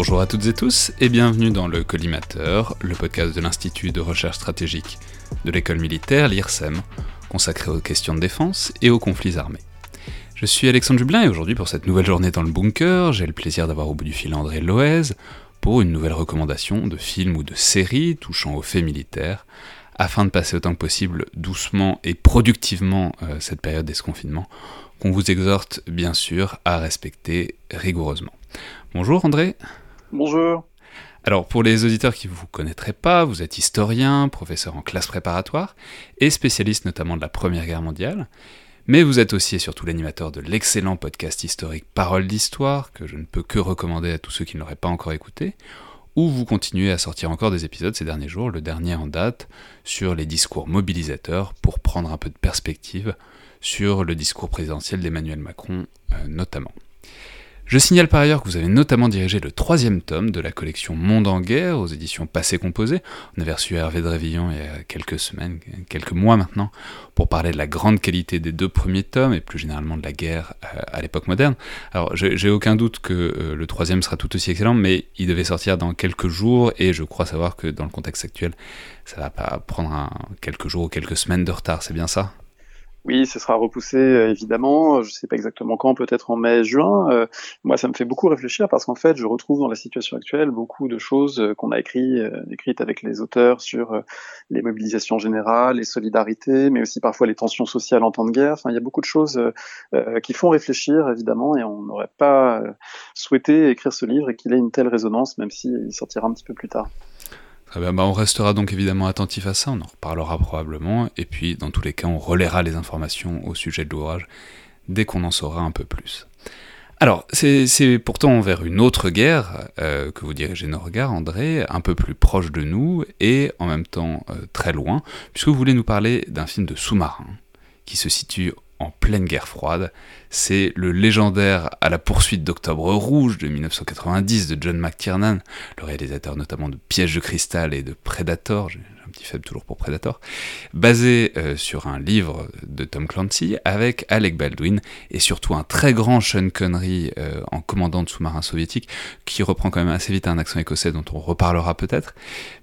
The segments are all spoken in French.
Bonjour à toutes et tous et bienvenue dans le Collimateur, le podcast de l'Institut de recherche stratégique de l'école militaire, l'IRSEM, consacré aux questions de défense et aux conflits armés. Je suis Alexandre Dublin et aujourd'hui pour cette nouvelle journée dans le bunker, j'ai le plaisir d'avoir au bout du fil André Loez pour une nouvelle recommandation de film ou de série touchant aux faits militaires, afin de passer autant que possible doucement et productivement euh, cette période d'esconfinement, qu'on vous exhorte bien sûr à respecter rigoureusement. Bonjour André. Bonjour. Alors pour les auditeurs qui ne vous connaîtraient pas, vous êtes historien, professeur en classe préparatoire et spécialiste notamment de la Première Guerre mondiale. Mais vous êtes aussi et surtout l'animateur de l'excellent podcast historique Parole d'Histoire, que je ne peux que recommander à tous ceux qui ne l'auraient pas encore écouté, où vous continuez à sortir encore des épisodes ces derniers jours, le dernier en date, sur les discours mobilisateurs, pour prendre un peu de perspective sur le discours présidentiel d'Emmanuel Macron euh, notamment. Je signale par ailleurs que vous avez notamment dirigé le troisième tome de la collection Monde en guerre aux éditions Passé Composé. On avait reçu Hervé Drévillon il y a quelques semaines, quelques mois maintenant, pour parler de la grande qualité des deux premiers tomes et plus généralement de la guerre euh, à l'époque moderne. Alors j'ai aucun doute que euh, le troisième sera tout aussi excellent, mais il devait sortir dans quelques jours et je crois savoir que dans le contexte actuel, ça va pas prendre quelques jours ou quelques semaines de retard, c'est bien ça? Oui, ce sera repoussé euh, évidemment. Je ne sais pas exactement quand, peut-être en mai, juin. Euh, moi, ça me fait beaucoup réfléchir parce qu'en fait, je retrouve dans la situation actuelle beaucoup de choses euh, qu'on a écrit, écrites avec les auteurs sur les mobilisations générales, les solidarités, mais aussi parfois les tensions sociales en temps de guerre. Enfin, il y a beaucoup de choses qui font réfléchir évidemment, et on n'aurait pas souhaité écrire ce livre et qu'il ait une telle résonance, même s'il sortira un petit peu plus tard. Bah, on restera donc évidemment attentif à ça, on en reparlera probablement, et puis dans tous les cas on relaiera les informations au sujet de l'ouvrage dès qu'on en saura un peu plus. Alors, c'est pourtant vers une autre guerre euh, que vous dirigez nos regards, André, un peu plus proche de nous et en même temps euh, très loin, puisque vous voulez nous parler d'un film de sous-marin qui se situe en pleine guerre froide. C'est le légendaire À la poursuite d'Octobre Rouge de 1990 de John McTiernan, le réalisateur notamment de Piège de cristal et de Predator, petit faible toujours pour Predator, basé euh, sur un livre de Tom Clancy avec Alec Baldwin et surtout un très grand Sean Connery euh, en commandant de sous-marin soviétique qui reprend quand même assez vite un accent écossais dont on reparlera peut-être.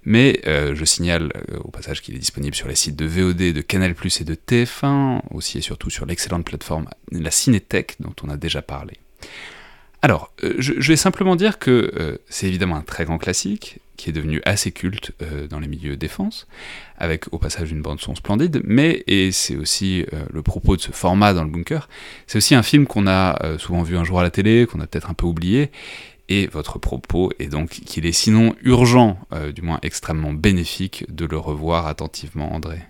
Mais euh, je signale au passage qu'il est disponible sur les sites de VOD, de Canal+ et de TF1, aussi et surtout sur l'excellente plateforme la Cinétech dont on a déjà parlé. Alors, je, vais simplement dire que c'est évidemment un très grand classique, qui est devenu assez culte euh, dans les milieux défense, avec au passage une bande son splendide, mais, et c'est aussi euh, le propos de ce format dans le bunker, c'est aussi un film qu'on a euh, souvent vu un jour à la télé, qu'on a peut-être un peu oublié, et votre propos est donc qu'il est sinon urgent, du moins extrêmement bénéfique, de le revoir attentivement, André.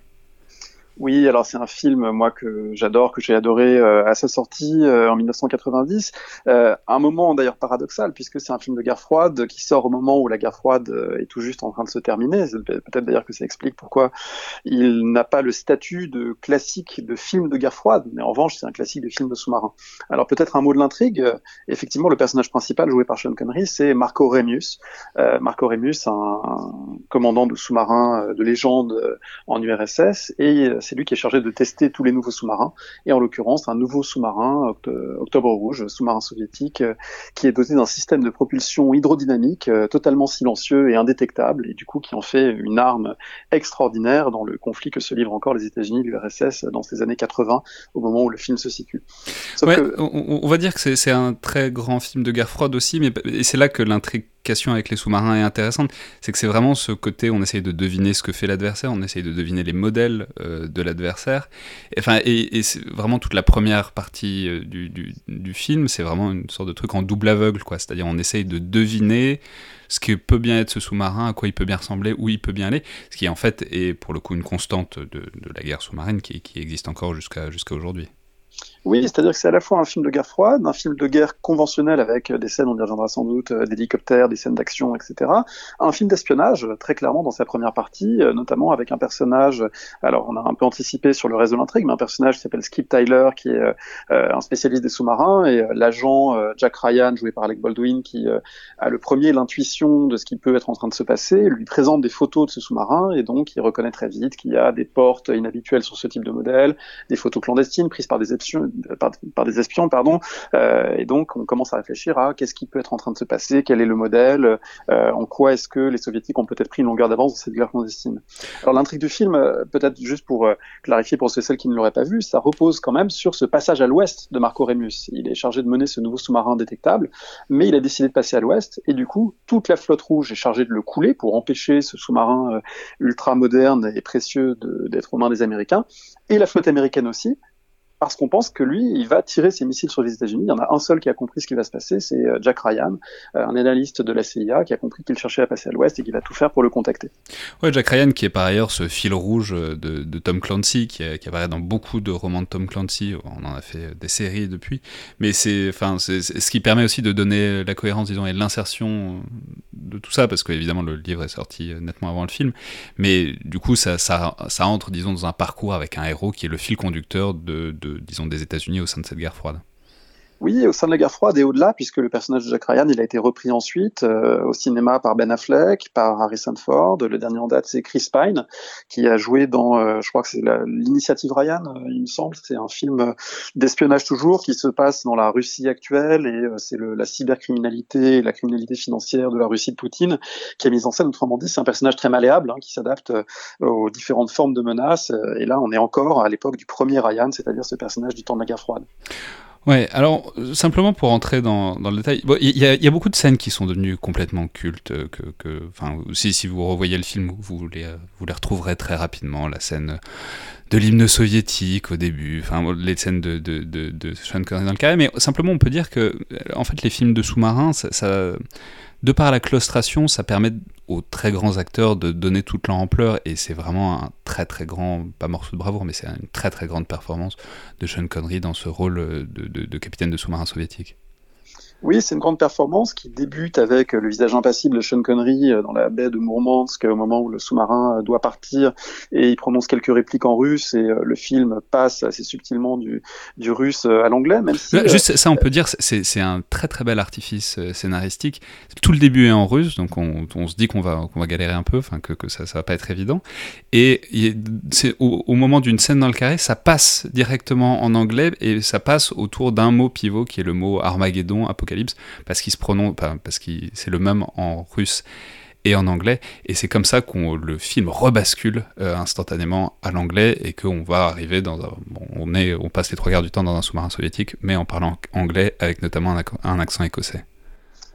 Oui, alors c'est un film moi que j'adore, que j'ai adoré euh, à sa sortie euh, en 1990. Euh, un moment d'ailleurs paradoxal puisque c'est un film de guerre froide qui sort au moment où la guerre froide est tout juste en train de se terminer. Peut-être d'ailleurs que ça explique pourquoi il n'a pas le statut de classique de film de guerre froide, mais en revanche c'est un classique de film de sous-marin. Alors peut-être un mot de l'intrigue. Effectivement, le personnage principal joué par Sean Connery, c'est Marco Remius. Marco Remius, un, un commandant de sous-marin de légende en URSS et c'est lui qui est chargé de tester tous les nouveaux sous-marins, et en l'occurrence un nouveau sous-marin, Octobre Rouge, sous-marin soviétique, euh, qui est doté d'un système de propulsion hydrodynamique euh, totalement silencieux et indétectable, et du coup qui en fait une arme extraordinaire dans le conflit que se livrent encore les États-Unis, l'URSS, dans ces années 80, au moment où le film se situe. on, va dire que c'est un très grand film de guerre froide aussi, mais c'est là que l'intrigue avec les sous-marins est intéressante, c'est que c'est vraiment ce côté, on essaye de deviner ce que fait l'adversaire, on essaye de deviner les modèles euh, de l'adversaire. Enfin, et, c'est vraiment toute la première partie euh, du, film, c'est vraiment une sorte de truc en double aveugle, quoi. C'est-à-dire, on essaye de deviner ce qui peut bien être ce sous-marin, à quoi il peut bien ressembler, où il peut bien aller, ce qui en fait est pour le coup une constante de, la guerre sous-marine qui, existe encore jusqu'à aujourd'hui. Oui, c'est-à-dire que c'est à la fois un film de guerre froide, un film de guerre conventionnel avec euh, des scènes, on y reviendra sans doute, euh, d'hélicoptères, des scènes d'action, etc. Un film d'espionnage, très clairement dans sa première partie, euh, notamment avec un personnage, alors on a un peu anticipé sur le reste de l'intrigue, mais un personnage qui s'appelle Skip Tyler, qui est un spécialiste des sous-marins, et l'agent Jack Ryan, joué par Alec Baldwin, qui a le premier l'intuition de ce qui peut être en train de se passer, lui présente des photos de ce sous-marin, et donc il reconnaît très vite qu'il y a des portes inhabituelles sur ce type de modèle, des photos clandestines prises par des, par, des espions, pardon. et donc, on commence à réfléchir à qu'est-ce qui peut être en train de se passer, quel est le modèle, en quoi est-ce que les soviétiques ont peut-être pris une longueur d'avance dans cette guerre clandestine. Alors, l'intrigue du film, peut-être juste pour clarifier pour ceux et celles qui ne l'auraient pas vu, ça repose quand même sur ce passage à l'ouest de Marco Remus. Il est chargé de mener ce nouveau sous-marin détectable, mais il a décidé de passer à l'ouest, et du coup, toute la flotte rouge est chargée de le couler pour empêcher ce sous-marin euh, ultra moderne et précieux d'être aux mains des Américains, et la flotte américaine aussi, parce qu'on pense que lui, il va tirer ses missiles sur les États-Unis. Il y en a un seul qui a compris ce qui va se passer, c'est euh, Jack Ryan, euh, un analyste de la CIA qui a compris qu'il cherchait à passer à l'Ouest et qui va tout faire pour le contacter. Ouais, Jack Ryan qui est par ailleurs ce fil rouge de, Tom Clancy, qui, apparaît dans beaucoup de romans de Tom Clancy. On en a fait des séries depuis, mais c'est, enfin, c'est ce qui permet aussi de donner la cohérence, disons, et l'insertion de tout ça, parce qu'évidemment le livre est sorti nettement avant le film, mais du coup ça, ça, ça entre, disons, dans un parcours avec un héros qui est le fil conducteur de disons, des États-Unis au sein de cette guerre froide. Oui, au sein de la guerre froide et au-delà, puisque le personnage de Jack Ryan, il a été repris ensuite euh, au cinéma par Ben Affleck, par Harrison Ford. Le dernier en date, c'est Chris Pine, qui a joué dans, euh, je crois que c'est l'initiative Ryan, euh, il me semble. C'est un film d'espionnage toujours qui se passe dans la Russie actuelle et c'est la cybercriminalité la criminalité financière de la Russie de Poutine qui a mis en scène. Autrement dit, c'est un personnage très malléable hein, qui s'adapte aux différentes formes de menaces. Et là, on est encore à l'époque du premier Ryan, c'est-à-dire ce personnage du temps de la guerre froide. Ouais, alors simplement pour entrer dans, dans le détail, il y, a beaucoup de scènes qui sont devenues complètement cultes. Que, que, si, si vous revoyez le film, vous les, vous les retrouverez très rapidement. La scène de l'hymne soviétique au début, enfin les scènes de, de, de, Sean Connery dans le carré, mais simplement on peut dire que en fait les films de sous-marins, ça de par la claustration, ça permet aux très grands acteurs de donner toute leur ampleur, et c'est vraiment un très très grand, pas morceau de bravoure, mais c'est une très très grande performance de Sean Connery dans ce rôle de, de capitaine de sous-marin soviétique. Oui, c'est une grande performance qui débute avec le visage impassible de Sean Connery euh, dans la baie de Mourmansk au moment où le sous-marin euh, doit partir et il prononce quelques répliques en russe et euh, le film passe assez subtilement du, du russe à l'anglais. Même si, Juste ça, on peut dire, c'est un très très bel artifice scénaristique. Tout le début est en russe, donc on, on se dit qu'on va, qu'on va galérer un peu, enfin que, que ça, ça va pas être évident. Et c'est au, au moment d'une scène dans le carré, ça passe directement en anglais et ça passe autour d'un mot pivot qui est le mot Armageddon, parce qu'il se prononce, parce que c'est le même en russe et en anglais, et c'est comme ça qu'on le film rebascule euh, instantanément à l'anglais et qu'on va arriver dans un, on passe les trois quarts du temps dans un sous-marin soviétique, mais en parlant anglais avec notamment un accent écossais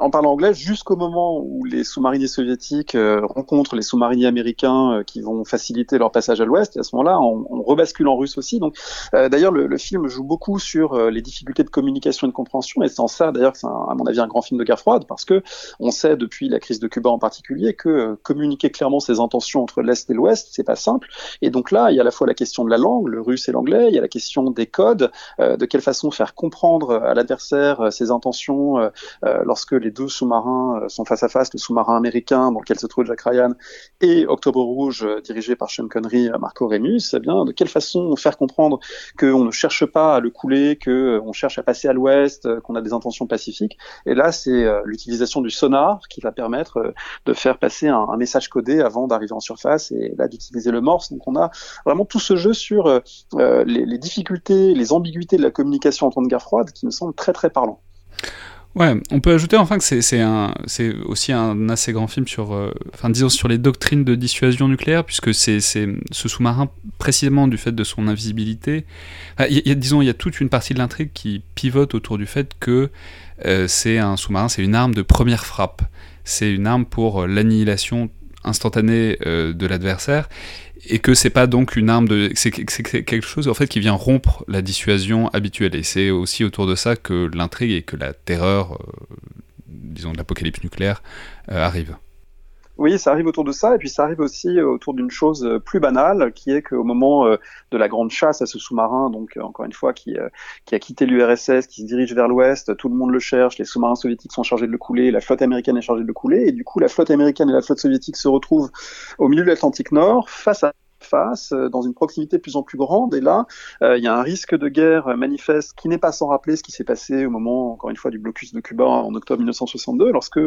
en parlant anglais jusqu'au moment où les sous-mariniers soviétiques euh, rencontrent les sous-mariniers américains euh, qui vont faciliter leur passage à l'ouest. À ce moment-là, on, rebascule en russe aussi. Donc, euh, d'ailleurs, le, le, film joue beaucoup sur les difficultés de communication et de compréhension. Et c'est en ça, d'ailleurs, c'est à mon avis un grand film de guerre froide, parce que on sait depuis la crise de Cuba en particulier que communiquer clairement ses intentions entre l'est et l'ouest, c'est pas simple. Et donc là, il y a à la fois la question de la langue, le russe et l'anglais. Il y a la question des codes, de quelle façon faire comprendre à l'adversaire ses intentions lorsque les deux sous-marins euh, sont face à face, le sous-marin américain dans lequel se trouve Jack Ryan et Octobre Rouge euh, dirigé par Sean Connery, euh, Marco Remus, eh bien de quelle façon faire comprendre qu'on ne cherche pas à le couler, qu'on cherche à passer à l'ouest, qu'on a des intentions pacifiques? Et là, c'est l'utilisation du sonar qui va permettre de faire passer un, message codé avant d'arriver en surface et là d'utiliser le morse. Donc on a vraiment tout ce jeu sur les, les difficultés, les ambiguïtés de la communication en temps de guerre froide qui me semble très très parlant. Ouais, on peut ajouter enfin que c'est aussi un assez grand film sur, euh, enfin disons sur les doctrines de dissuasion nucléaire, puisque c'est ce sous-marin précisément du fait de son invisibilité. Disons, il y a toute une partie de l'intrigue qui pivote autour du fait que euh, c'est un sous-marin, c'est une arme de première frappe. C'est une arme pour l'annihilation instantanée euh, de l'adversaire et que c'est pas donc une arme de c'est quelque chose en fait qui vient rompre la dissuasion habituelle et c'est aussi autour de ça que l'intrigue et que la terreur euh, disons de l'apocalypse nucléaire euh, arrive. Oui, ça arrive autour de ça, et puis ça arrive aussi autour d'une chose plus banale, qui est qu'au moment de la grande chasse à ce sous-marin, donc encore une fois qui, qui a quitté l'URSS, qui se dirige vers l'ouest, tout le monde le cherche, les sous-marins soviétiques sont chargés de le couler, la flotte américaine est chargée de le couler, et du coup la flotte américaine et la flotte soviétique se retrouvent au milieu de l'Atlantique Nord, face à face, dans une proximité de plus en plus grande. Et là, il y a un risque de guerre manifeste qui n'est pas sans rappeler ce qui s'est passé au moment, encore une fois, du blocus de Cuba en octobre 1962, lorsque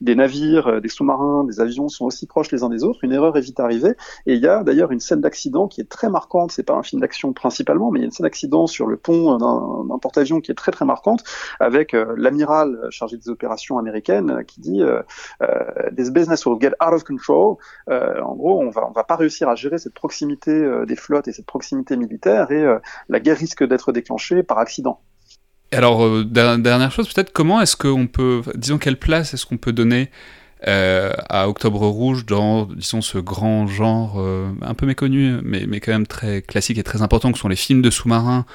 des navires, des sous-marins, des avions sont aussi proches les uns des autres. Une erreur est vite arrivée. Et il y a d'ailleurs une scène d'accident qui est très marquante. C'est pas un film d'action principalement, mais il y a une scène d'accident sur le pont d'un porte-avions qui est très très marquante, avec l'amiral chargé des opérations américaines qui dit This business will get out of control. en gros, on va on va pas réussir à gérer cette proximité des flottes et cette proximité militaire, et la guerre risque d'être déclenchée par accident. Alors, euh, dernière chose, peut-être, comment est-ce qu'on peut, disons, quelle place est-ce qu'on peut donner euh, à Octobre Rouge dans, disons, ce grand genre euh, un peu méconnu, mais, mais quand même très classique et très important, que sont les films de sous-marins.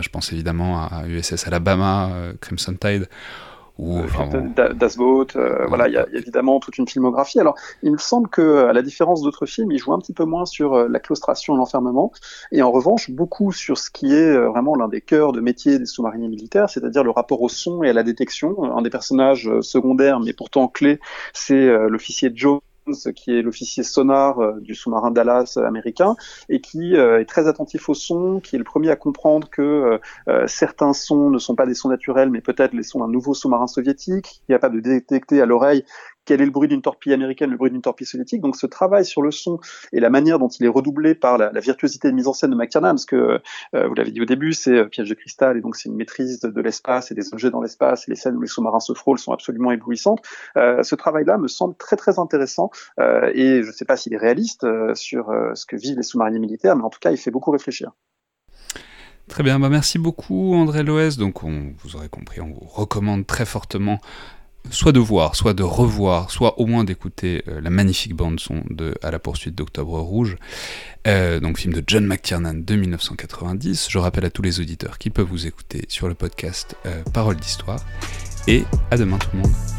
je pense évidemment à USS Alabama, Crimson Tide, ou Das Boot, euh, voilà, il y, a évidemment toute une filmographie. Alors, il me semble que, à la différence d'autres films, il joue un petit peu moins sur euh, la claustration et l'enfermement, et en revanche beaucoup sur ce qui est euh, vraiment l'un des cœurs de métier des sous-mariniers militaires, c'est-à-dire le rapport au son et à la détection. Un des personnages secondaires, mais pourtant clé, c'est l'officier Joe qui est l'officier sonar euh, du sous-marin Dallas américain, et qui euh, est très attentif au son, qui est le premier à comprendre que euh, certains sons ne sont pas des sons naturels, mais peut-être les sons d'un nouveau sous-marin soviétique, qui est capable de détecter à l'oreille quel est le bruit d'une torpille américaine, le bruit d'une torpille soviétique. Donc ce travail sur le son et la manière dont il est redoublé par la, virtuosité de mise en scène de McTiernan, parce que euh, vous l'avez dit au début, c'est euh, Piège de cristal et donc c'est une maîtrise de, l'espace et des objets dans l'espace et les scènes où les sous-marins se frôlent sont absolument éblouissantes. Euh, ce travail-là me semble très très intéressant et je ne sais pas s'il est réaliste sur ce que vivent les sous-mariniers militaires, mais en tout cas il fait beaucoup réfléchir. Très bien, bah merci beaucoup André Loès. Donc on, vous aurez compris, on vous recommande très fortement soit de voir, soit de revoir, soit au moins d'écouter euh, la magnifique bande son de À la poursuite d'Octobre Rouge, euh, donc film de John McTiernan de 1990. Je rappelle à tous les auditeurs qu'ils peuvent vous écouter sur le podcast euh, Parole d'Histoire. Et à demain tout le monde.